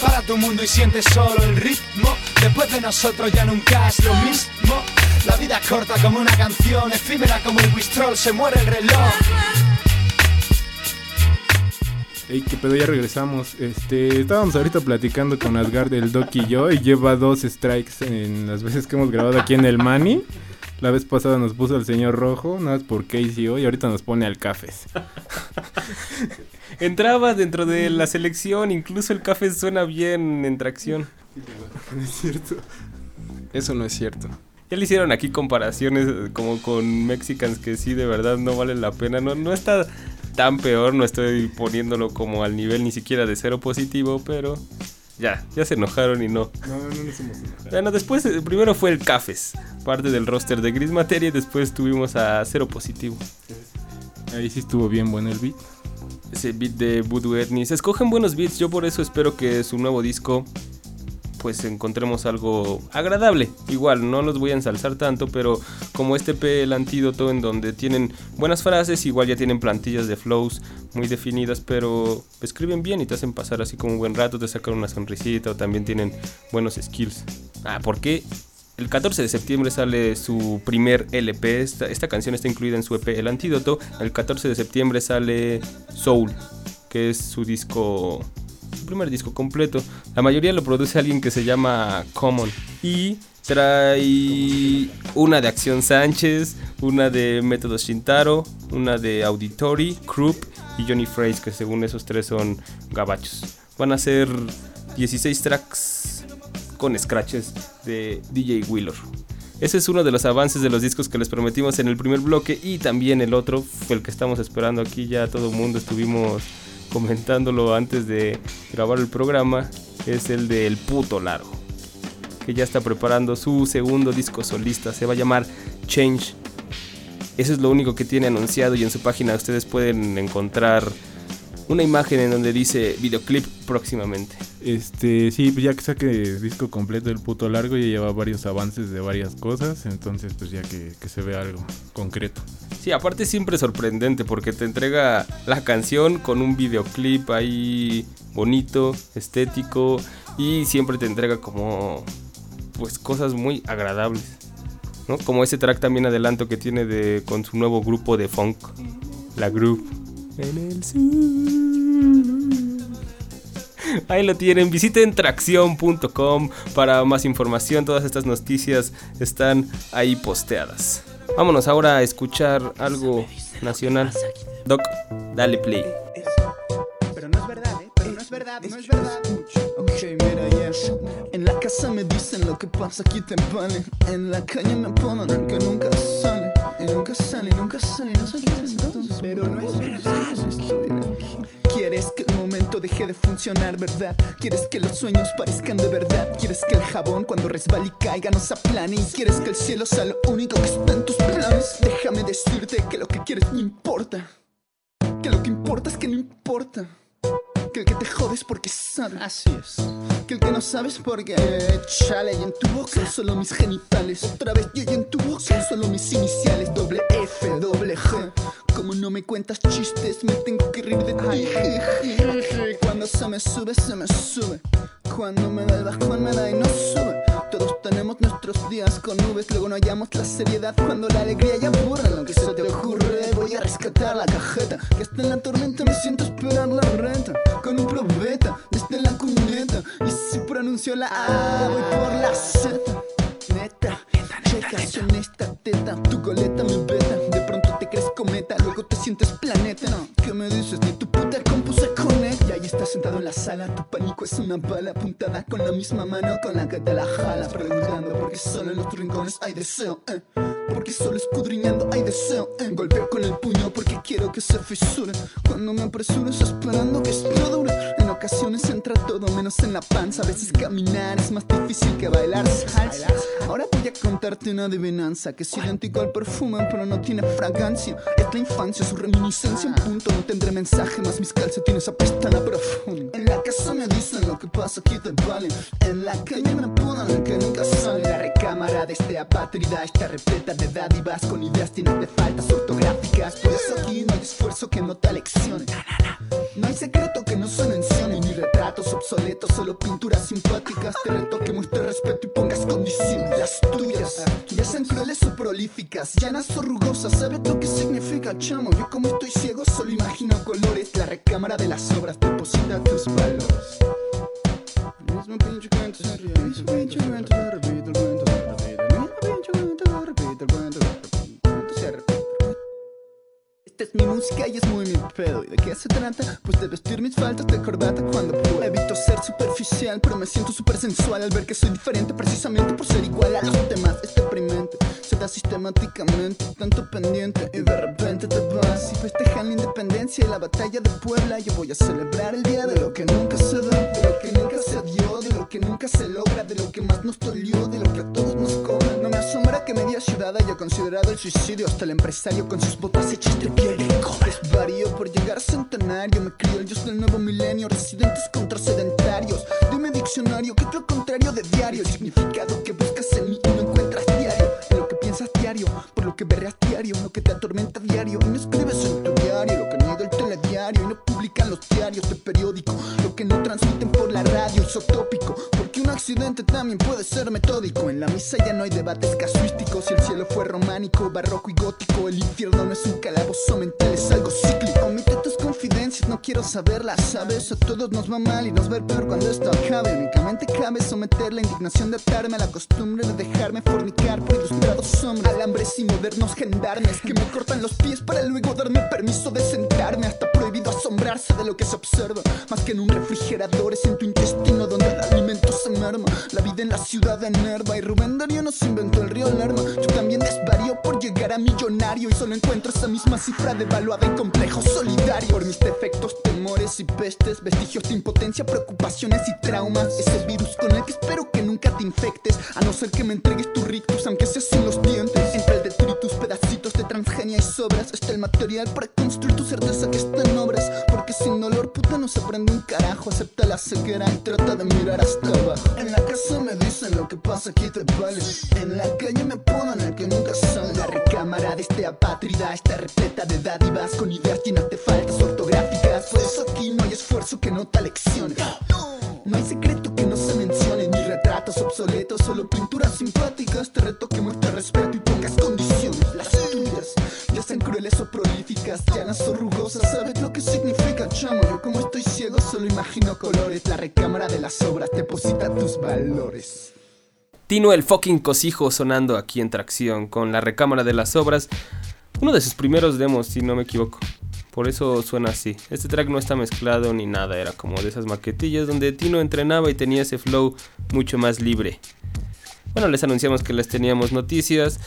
Para tu mundo y siente solo el ritmo. Después de nosotros ya nunca es lo mismo. La vida es corta como una canción, efímera como el Wistrol, se muere el reloj. Ey, qué pedo, ya regresamos. Este, estábamos ahorita platicando con Asgard, el Doc y yo, y lleva dos strikes en las veces que hemos grabado aquí en el Mani. La vez pasada nos puso el señor rojo, nada más por KCO, y ahorita nos pone al Cafés. Entraba dentro de la selección, incluso el café suena bien en tracción. es cierto. Eso no es cierto. Ya le hicieron aquí comparaciones eh, como con Mexicans que sí, de verdad no vale la pena. No, no está tan peor, no estoy poniéndolo como al nivel ni siquiera de cero positivo, pero ya, ya se enojaron y no. No, no nos hemos enojado. Bueno, después, eh, primero fue el Cafes, parte del roster de Gris Materia, y después tuvimos a Cero Positivo. Ahí sí estuvo bien bueno el beat. Ese beat de Voodoo Etnis. Escogen buenos beats, yo por eso espero que su nuevo disco pues encontremos algo agradable. Igual, no los voy a ensalzar tanto, pero como este P, el antídoto, en donde tienen buenas frases, igual ya tienen plantillas de flows muy definidas, pero escriben bien y te hacen pasar así como un buen rato, te sacan una sonrisita o también tienen buenos skills. Ah, ¿por qué? El 14 de septiembre sale su primer LP. Esta, esta canción está incluida en su EP El Antídoto. El 14 de septiembre sale Soul, que es su disco. Primer disco completo. La mayoría lo produce alguien que se llama Common. Y trae una de Acción Sánchez, una de Método Shintaro, una de Auditory, Krupp y Johnny Phrase, que según esos tres son gabachos. Van a ser 16 tracks con scratches de DJ Wheeler. Ese es uno de los avances de los discos que les prometimos en el primer bloque y también el otro, el que estamos esperando aquí, ya todo el mundo estuvimos comentándolo antes de grabar el programa, es el del puto largo, que ya está preparando su segundo disco solista, se va a llamar Change. Eso es lo único que tiene anunciado y en su página ustedes pueden encontrar una imagen en donde dice videoclip próximamente. Este, sí, pues ya que saque disco completo del puto largo, ya lleva varios avances de varias cosas, entonces pues ya que, que se vea algo concreto. Sí, aparte siempre sorprendente porque te entrega la canción con un videoclip ahí bonito, estético y siempre te entrega como pues cosas muy agradables. ¿no? Como ese track también adelanto que tiene de con su nuevo grupo de funk, la Groove. En el Ahí lo tienen, visiten tracción.com para más información, todas estas noticias están ahí posteadas. Vámonos ahora a escuchar algo nacional. Doc, dale play. Pero no es verdad, ¿eh? Pero no es verdad, no es verdad. Ok, mira, yes. En la casa me dicen lo que pasa aquí te vale. En la calle me el que nunca sale. Y nunca sale, nunca sale, no sé qué es entonces. Pero no es verdad. Quieres que el momento deje de funcionar, ¿verdad? Quieres que los sueños parezcan de verdad. Quieres que el jabón cuando resbale y caiga no se aplane. Quieres que el cielo sea lo único que está en tus planes. Déjame decirte que lo que quieres no importa. Que lo que importa es que no importa. Que el que te jodes porque sabe. Así es. Que el que no sabes porque chale y en tu boca son solo mis genitales. Otra vez yo y en tu boca son solo mis iniciales. Doble F, doble G. Como no me cuentas chistes, me tengo que reír de ti. Cuando se me sube, se me sube. Cuando me da el bajón, me da y no sube. Todos tenemos nuestros días con nubes, luego no hallamos la seriedad cuando la alegría ya borra lo que se te ocurre. Voy a rescatar la cajeta, que está en la tormenta, me siento esperar la renta. Con un probeta, desde la cuneta. Y si pronuncio la A, voy por la Z. Neta, checas en esta teta, tu coleta me beta. De pronto te crees cometa, luego te sientes planeta. ¿Qué me dices? Ni tu puta estás sentado en la sala, tu pánico es una bala apuntada con la misma mano con la que te la jala. Preguntando por qué solo en los rincones hay deseo, eh. Porque solo escudriñando hay deseo, eh. Golpeo con el puño porque quiero que se fisure. Cuando me apresures esperando que esto dure. En ocasiones entra todo menos en la panza. A veces caminar es más difícil que bailar. Ahora voy a contarte una adivinanza que es idéntico al perfume, pero no tiene fragancia. Es la infancia, su reminiscencia. Un punto no tendré mensaje, más mis calcetines apestan a perfume. En la casa me dicen lo que pasa aquí te vale. En la calle me ponen el que nunca sale. La recámara de este apátrida está repleta de dádivas con ideas llenas de faltas ortográficas. Por eso aquí no hay esfuerzo que no te leccione. No hay secreto que no se mencione, ni retratos obsoletos, solo pinturas simpáticas. Te reto que muestres respeto y pongas condiciones. Las tuyas, ya sean crueles o prolíficas, llanas o rugosas. ¿Sabes lo que significa, chamo? Yo como estoy ciego, solo imagino colores. La recámara de las obras deposita tus valores. Mismo pinche cuento mismo pinche cuento se repite, el mismo pinche cuento se repite, el cuento Es mi música y es muy mi pedo. ¿Y de qué se trata? Pues de vestir mis faltas de corbata cuando puedo. Evito ser superficial, pero me siento súper sensual al ver que soy diferente precisamente por ser igual a los demás. Es deprimente, se da sistemáticamente, tanto pendiente y de repente te vas y festejan la independencia y la batalla de Puebla. Yo voy a celebrar el día de lo que nunca se da, de lo que nunca se dio, de lo que nunca se logra, de lo que más nos dolió, de lo que a todos nos cobran. No me asombra que media ciudad haya considerado el suicidio hasta el empresario con sus botas hechas de Desvarío por llegar a centenario, me crió el dios del nuevo milenio, residentes contra sedentarios. Dime diccionario, ¿qué es lo contrario de diario? El significado que buscas en mí y no encuentras diario. En lo que piensas diario, por lo que berreas diario, lo que te atormenta diario. Y no escribes en tu diario, lo que niega el telediario. Y no publican los diarios de periódico, lo que no transmiten por la radio, isotópico. Accidente también puede ser metódico. En la misa ya no hay debates casuísticos. Si el cielo fue románico, barroco y gótico, el infierno no es un calabozo mental, es algo cíclico. Omite tus confidencias, no quiero saberlas, sabes. A todos nos va mal y nos va peor cuando esto acabe. Únicamente cabe someter la indignación de atarme a la costumbre de dejarme fornicar por ilustrados hombres. Alambres y modernos gendarmes que me cortan los pies para luego darme permiso de sentarme. Hasta prohibido asombrarse de lo que se observa. Más que en un refrigerador es en tu intestino donde el alimento se La vida en la ciudad enerva y Rubén Darío nos inventó el río Lerma. Yo también desvarío por llegar a millonario y solo encuentro esa misma cifra devaluada en complejo solidario. Por mis defectos, temores y pestes, vestigios de impotencia, preocupaciones y traumas. Ese virus con el que espero que nunca te infectes, a no ser que me entregues tu rictus, aunque sea sin los dientes. Entre el detritus, pedacitos de transgenia y sobras, está el material para construir tu certeza que está en obras. Porque sin dolor, puta, no se aprende un carajo. Acepta la ceguera y trata de mirar hasta abajo. En la casa me dicen lo que pasa aquí te vale. En la calle me ponen el que nunca sale. La recámara de este apátrida está repleta de dádivas con ideas llenas de faltas ortográficas. Por eso aquí no hay esfuerzo que nota lecciones. No hay secreto que no se mencione, ni retratos obsoletos, solo pinturas simpáticas. Te reto que muestres respeto y pongas condiciones. Las tuyas, ya sean crueles o prolíficas, llanas o rugosas, ¿sabes que significa, chamo? Yo como estoy ciego solo imagino colores. La recámara de las obras deposita tus valores. Tino el fucking cosijo sonando aquí en tracción con la recámara de las obras. Uno de sus primeros demos, si no me equivoco. Por eso suena así. Este track no está mezclado ni nada, era como de esas maquetillas donde Tino entrenaba y tenía ese flow mucho más libre. Bueno, les anunciamos que les teníamos noticias.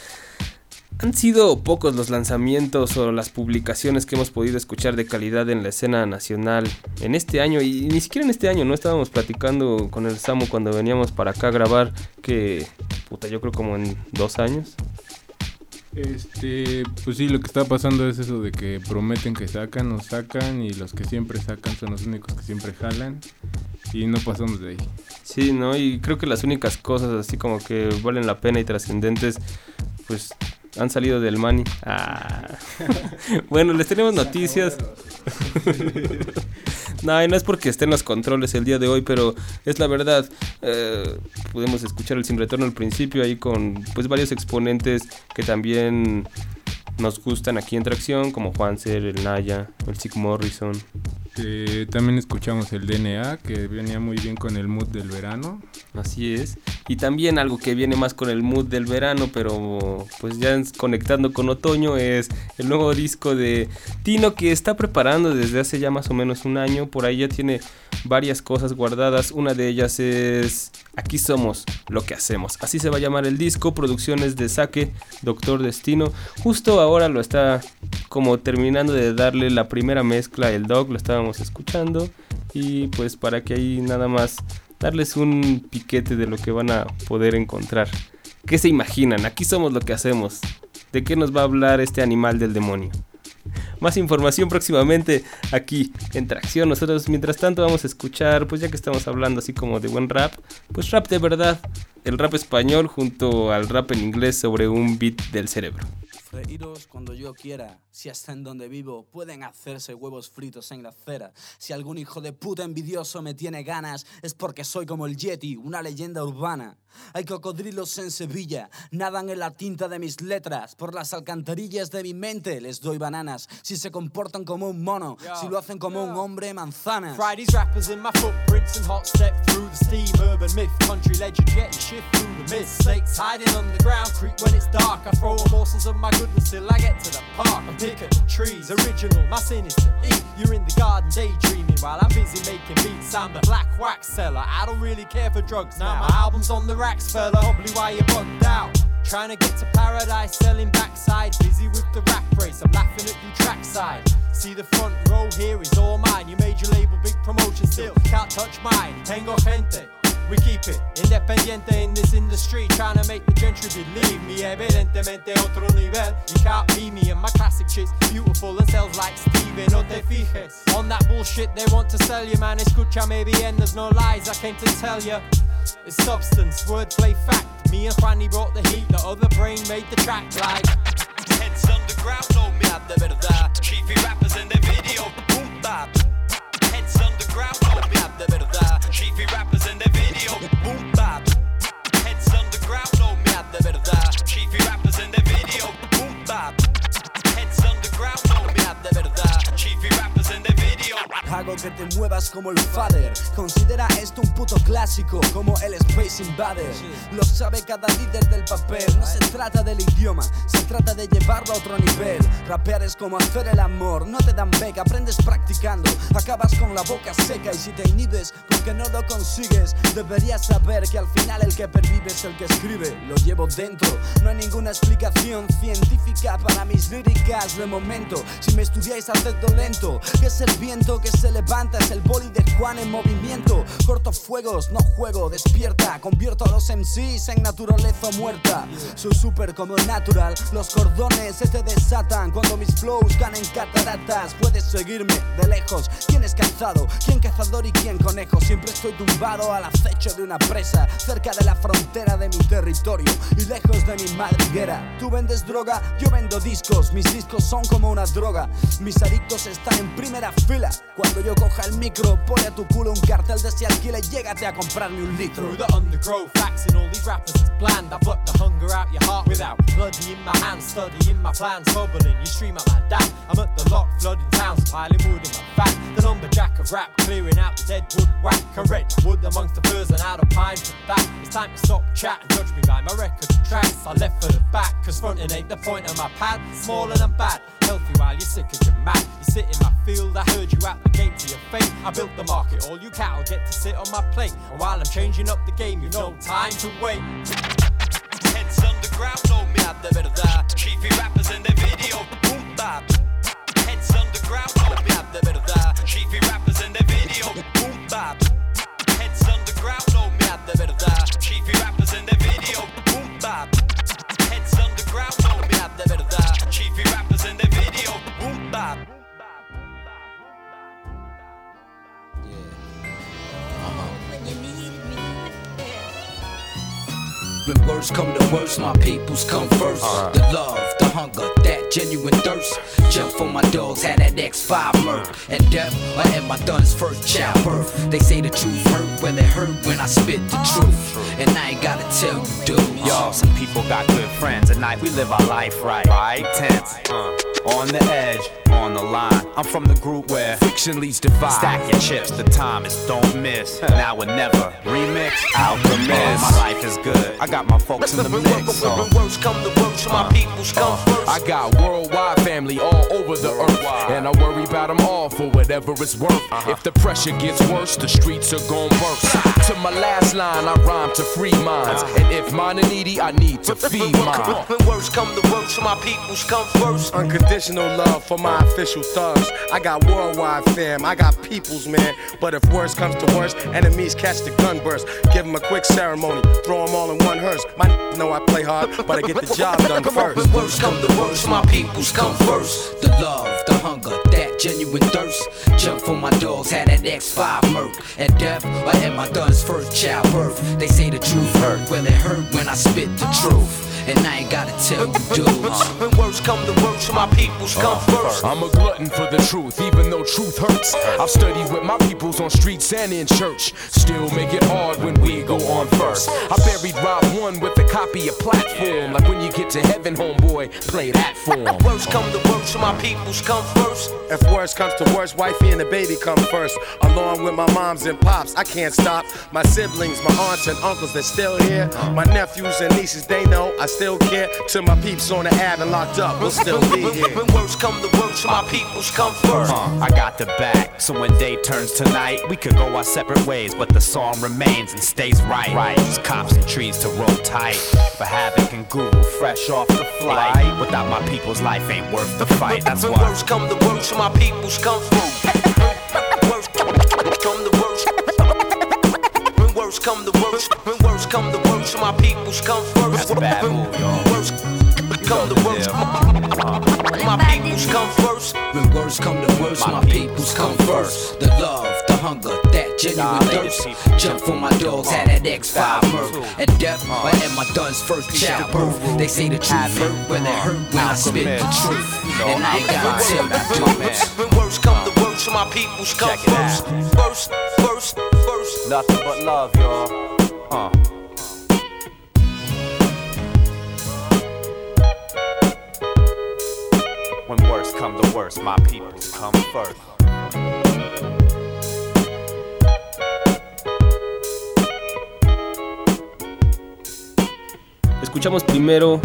Han sido pocos los lanzamientos o las publicaciones que hemos podido escuchar de calidad en la escena nacional en este año y ni siquiera en este año, no estábamos platicando con el Samu cuando veníamos para acá a grabar que, puta, yo creo como en dos años. Este, pues sí, lo que está pasando es eso de que prometen que sacan, no sacan y los que siempre sacan son los únicos que siempre jalan y no pasamos de ahí. Sí, ¿no? Y creo que las únicas cosas así como que valen la pena y trascendentes, pues han salido del money. Ah. bueno, les tenemos noticias. no, y no es porque estén los controles el día de hoy, pero es la verdad. Eh, pudimos escuchar el sin retorno al principio ahí con pues varios exponentes que también nos gustan aquí en Tracción, como Juanser, el Naya, el Sig Morrison. Eh, también escuchamos el DNA, que venía muy bien con el mood del verano. Así es. Y también algo que viene más con el mood del verano, pero pues ya conectando con otoño, es el nuevo disco de Tino que está preparando desde hace ya más o menos un año. Por ahí ya tiene varias cosas guardadas. Una de ellas es Aquí somos lo que hacemos. Así se va a llamar el disco. Producciones de Saque, Doctor Destino. Justo ahora lo está como terminando de darle la primera mezcla el Dog. Lo estábamos escuchando. Y pues para que ahí nada más darles un piquete de lo que van a poder encontrar. ¿Qué se imaginan? Aquí somos lo que hacemos. ¿De qué nos va a hablar este animal del demonio? Más información próximamente aquí en Tracción. Nosotros mientras tanto vamos a escuchar, pues ya que estamos hablando así como de buen rap, pues rap de verdad. El rap español junto al rap en inglés sobre un beat del cerebro. Freíros cuando yo quiera, si hasta en donde vivo pueden hacerse huevos fritos en la acera. Si algún hijo de puta envidioso me tiene ganas, es porque soy como el Yeti, una leyenda urbana. Hay cocodrilos en Sevilla, nadan en la tinta de mis letras. Por las alcantarillas de mi mente les doy bananas. Si se comportan como un mono, si lo hacen como un hombre, manzanas. Friday's rappers in my footprints and hot step through the steam. Urban myth, country legend, getting shift through the mist. Snakes hiding underground, creep when it's dark. I throw morsels of my goodness till I get to the park. I'm picking trees, original, my sinister ink. You're in the garden daydreaming while I'm busy making beats. I'm the black wax seller. I don't really care for drugs now. My album's on the racks, fella. Probably why you bugged out. Trying to get to paradise, selling backside. Busy with the rap race, I'm laughing at the trackside. See the front row here is all mine. You made your label big promotion still. Can't touch mine. Tengo gente. We keep it independiente in this industry, trying to make the gentry believe me. Evidentemente otro nivel. You can't be me and my classic shit's beautiful and sells like Steven. No te fijes on that bullshit they want to sell you, man. Escucha me bien, there's no lies I came to tell you. It's substance, wordplay, fact. Me and Fanny brought the heat, the other brain made the track like. Heads underground, no mierda de verdad. Chiefy rappers in the video, boom. Mierda de verdad. Chiefy rappers in the video, boom bap. Heads underground, no mierda de verdad. Chiefy rappers in the video, boom bap. Hago que te muevas como el father. Considera esto un puto clásico, como el Space Invader. Lo sabe cada líder del papel. No se trata del idioma, se trata de llevarlo a otro nivel. Rapear es como hacer el amor, no te dan beca, aprendes practicando. Acabas con la boca seca y si te inhibes porque no lo consigues, deberías saber que al final el que pervive es el que escribe. Lo llevo dentro, no hay ninguna explicación científica para mis líricas de momento. Si me estudiáis, hacedlo lento. Que es el viento que se levanta, es el boli de Juan en movimiento. Corto fuegos, no juego, despierta. Convierto a los MCs en naturaleza muerta. Soy súper como natural, los cordones se te desatan cuando mis flows caen en cataratas. Puedes seguirme de lejos. ¿Quién es cazado? ¿Quién cazador y quién conejo? Siempre estoy tumbado al acecho de una presa, cerca de la frontera de mi territorio y lejos de mi madriguera. Tú vendes droga, yo vendo discos. Mis discos son como una droga. Mis adictos están en primera fila. Cuando yo coja el micro, pone a tu culo un cartel de llégate a comprarme un litro. Through the undergrowth, facts in all these rappers is bland. I've got the hunger out your heart without bloody in my hands, studying my plans, bubbling. You stream at my dam. I'm at the lock, flooding towns, piling wood in my van. The lumberjack of rap, clearing out the dead wood whack. A red wood amongst the firs and out of pine for that. It's time to stop chat and judge me by my record tracks. I left for the back, cause fronting ain't the point of my pad. Small and I'm bad, healthy while you're sick as you're. You sit in my field, I heard you out the gate to your fate. I built the market, all you cattle get to sit on my plate. And while I'm changing up the game, you've no time to wait. Heads underground, no verdad. Chiefy rappers in the video, worst come to worst, my peoples come 1st The love, the hunger, that genuine thirst. Jump for my dogs, had that X5 murk. And death, I had my son's first childbirth. They say the truth hurt, well, it hurt when I spit the truth. And I ain't gotta tell you, dude. Yo, some people got good friends. At night we live our life right. Right? Tense. Uh, on the edge, on the line. I'm from the group where fiction leads to divide. Stack your chips, the time is don't miss. now or never. Remix, alchemist. my life is good. I got my folks in the mix. Uh, When worst come to worst, my peoples come first. I got worldwide family all over the earth, and I worry about them all for whatever it's worth. Uh-huh. If the pressure gets worse, the streets are gon' burst. To my last line, I rhyme to free minds, uh-huh. and if mine are needy, I need to feed mine. When worst come to worst, my peoples come first. Unconditional love for my official thugs. I got worldwide fam, I got peoples, man. But if worst comes to worst, enemies catch the gun burst. Give them a quick ceremony, throw them all in one hearse. My know I play hard, but I get the job done first. When worst come to worst, my peoples come first. The love, the hunger, that genuine thirst. Jump for my dogs, had that X5 murk. And death, I had my son's first childbirth. They say the truth hurt, well, it hurt when I spit the truth. And I ain't gotta tell you, dudes. When worst come to worst, my peoples come uh, first. I'm a glutton for the truth, even though truth hurts. I've studied with my peoples on streets and in church. Still make it hard when we go on first. I buried Rob one with a copy of platform. Like when you get to heaven, homeboy, play that for 'em. Worst come to worst, my peoples come first. If worst comes to worst, wifey and the baby come first. Along with my moms and pops, I can't stop. My siblings, my aunts and uncles, they're still here. My nephews and nieces, they know I still care. To my peeps on the Ave and locked up, we'll still be here. When worst come to worst, my peoples come first. Uh, I got the back, so when day turns to night, we could go our separate ways, but the song remains and stays right. Right, just cops and trees to roll tight. For havoc and Google, fresh off the flight. Without my people's life ain't worth the fight. That's When why. worst come to worst, my peoples come through. Worst come to worst. When worst come to worst, when worst come to worst, my peoples come first. That's a bad move, y'all. Worst come to worst, my peoples come first. When words come to worst, my peoples come first. The love, the hunger, that genuine thirst. Jump for my dogs, had that X5 murk. At death, or at my don's first childbirth. They say the truth hurt when it hurt when I spit the truth. And I ain't gotta tell the dudes. When worst come to worst, my peoples come Check it out. first. First, first, first. Nothing but love, y'all. Uh. When worst come to worst, my peoples come first. Escuchamos primero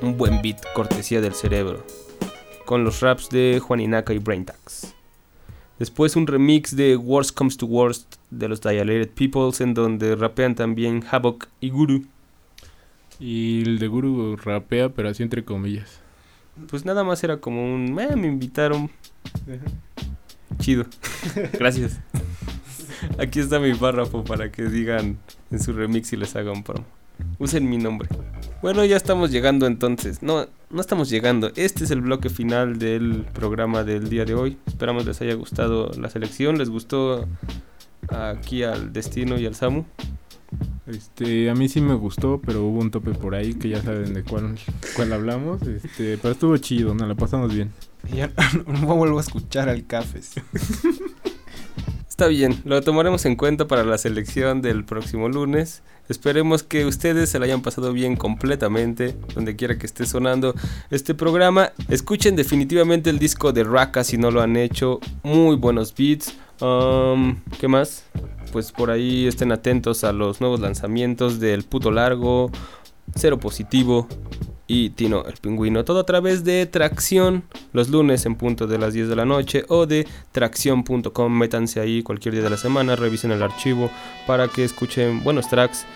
un buen beat cortesía del cerebro, con los raps de Juan Inaka y Braintax. Después un remix de Worst Comes to Worst de los Dilated Peoples, en donde rapean también Havoc y Guru. Y el de Guru rapea, pero así entre comillas. Pues nada más era como un. "Eh, me invitaron. Chido. Gracias. Aquí está mi párrafo para que digan en su remix y les hagan promo. Usen mi nombre. Bueno, ya estamos llegando entonces. No, no estamos llegando. Este es el bloque final del programa del día de hoy. Esperamos les haya gustado la selección. ¿Les gustó aquí al Destino y al Samu? Este, a mí sí me gustó, pero hubo un tope por ahí que ya saben de cuál, cuál hablamos. Este, pero estuvo chido, nos la pasamos bien. Ya no vuelvo a escuchar al Cafes. Está bien, lo tomaremos en cuenta para la selección del próximo lunes. Esperemos que ustedes se la hayan pasado bien completamente, donde quiera que esté sonando este programa. Escuchen definitivamente el disco de Raka si no lo han hecho. Muy buenos beats. Um, ¿Qué más? Pues por ahí estén atentos a los nuevos lanzamientos del puto largo, cero positivo y Tino el pingüino. Todo a través de Tracción los lunes en punto de las 10 de la noche o de tracción.com. Métanse ahí cualquier día de la semana, revisen el archivo para que escuchen buenos tracks,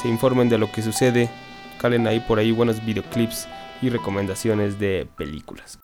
se informen de lo que sucede, calen ahí por ahí buenos videoclips y recomendaciones de películas.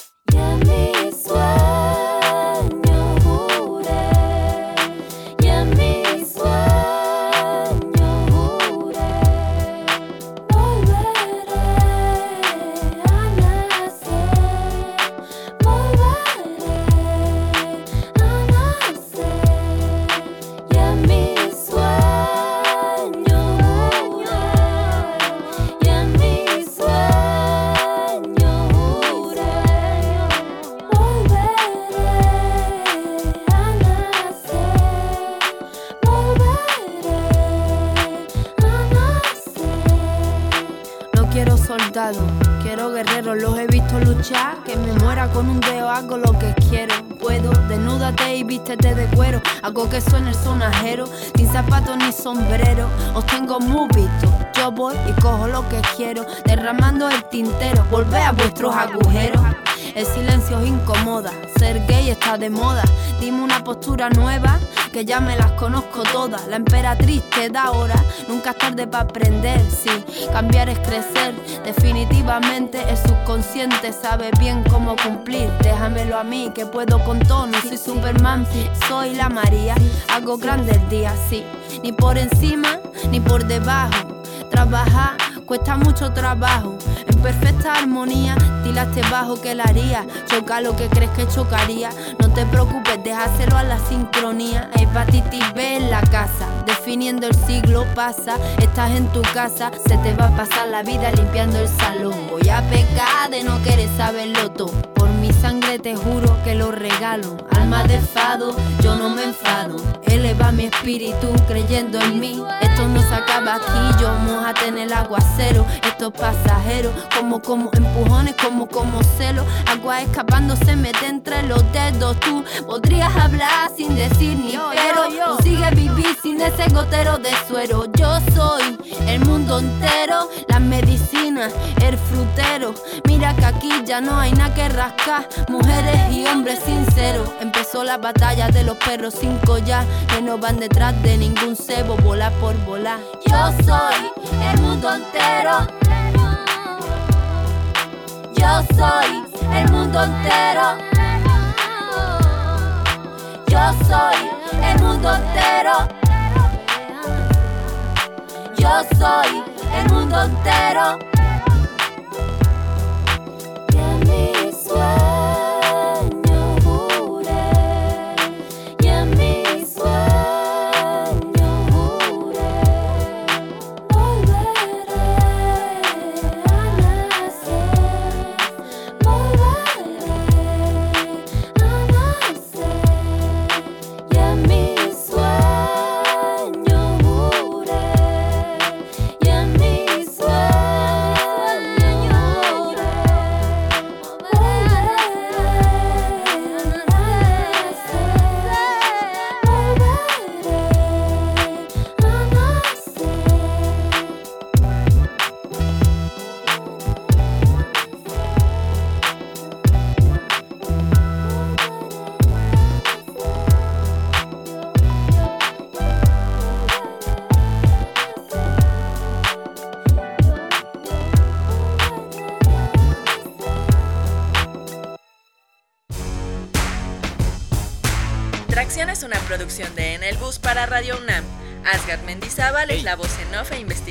Que me muera con un dedo, hago lo que quiero, puedo, desnúdate y vístete de cuero, hago que suene el sonajero, sin zapatos ni sombrero, os tengo muy visto, yo voy y cojo lo que quiero, derramando el tintero, volvé a vuestros agujeros. El silencio os incomoda, ser gay está de moda. Dime una postura nueva, que ya me las conozco todas. La emperatriz te da hora, nunca es tarde para aprender. Sí, cambiar es crecer. Definitivamente el subconsciente sabe bien cómo cumplir. Déjamelo a mí, que puedo con todo. No soy Superman, soy la María. Hago grande el día, sí. Ni por encima, ni por debajo. Trabajar cuesta mucho trabajo. En perfecta armonía, tilaste bajo que la haría. Choca lo que crees que chocaría. No te preocupes, déjaselo a la sincronía. Hepatitis B en la casa. Definiendo el siglo pasa. Estás en tu casa, se te va a pasar la vida limpiando el salón. Voy a pecar de no querer saberlo todo. Mi sangre te juro que lo regalo. Alma de fado, yo no me enfado. Eleva mi espíritu creyendo en mí. Esto no se acaba aquí, yo mojate en el aguacero. Esto es pasajero, como como empujones, como como celo. Agua escapando se mete entre los dedos. Tú podrías hablar sin decir ni pero. Tú sigues vivir sin ese gotero de suero. Yo soy el mundo entero, las medicinas, el frutero. Mira que aquí ya no hay nada que rascar. Mujeres y hombres sinceros. Empezó la batalla de los perros sin collar. Que no van detrás de ningún cebo, volar por volar. Yo soy el mundo entero. Yo soy el mundo entero. Yo soy el mundo entero. Yo soy el mundo entero.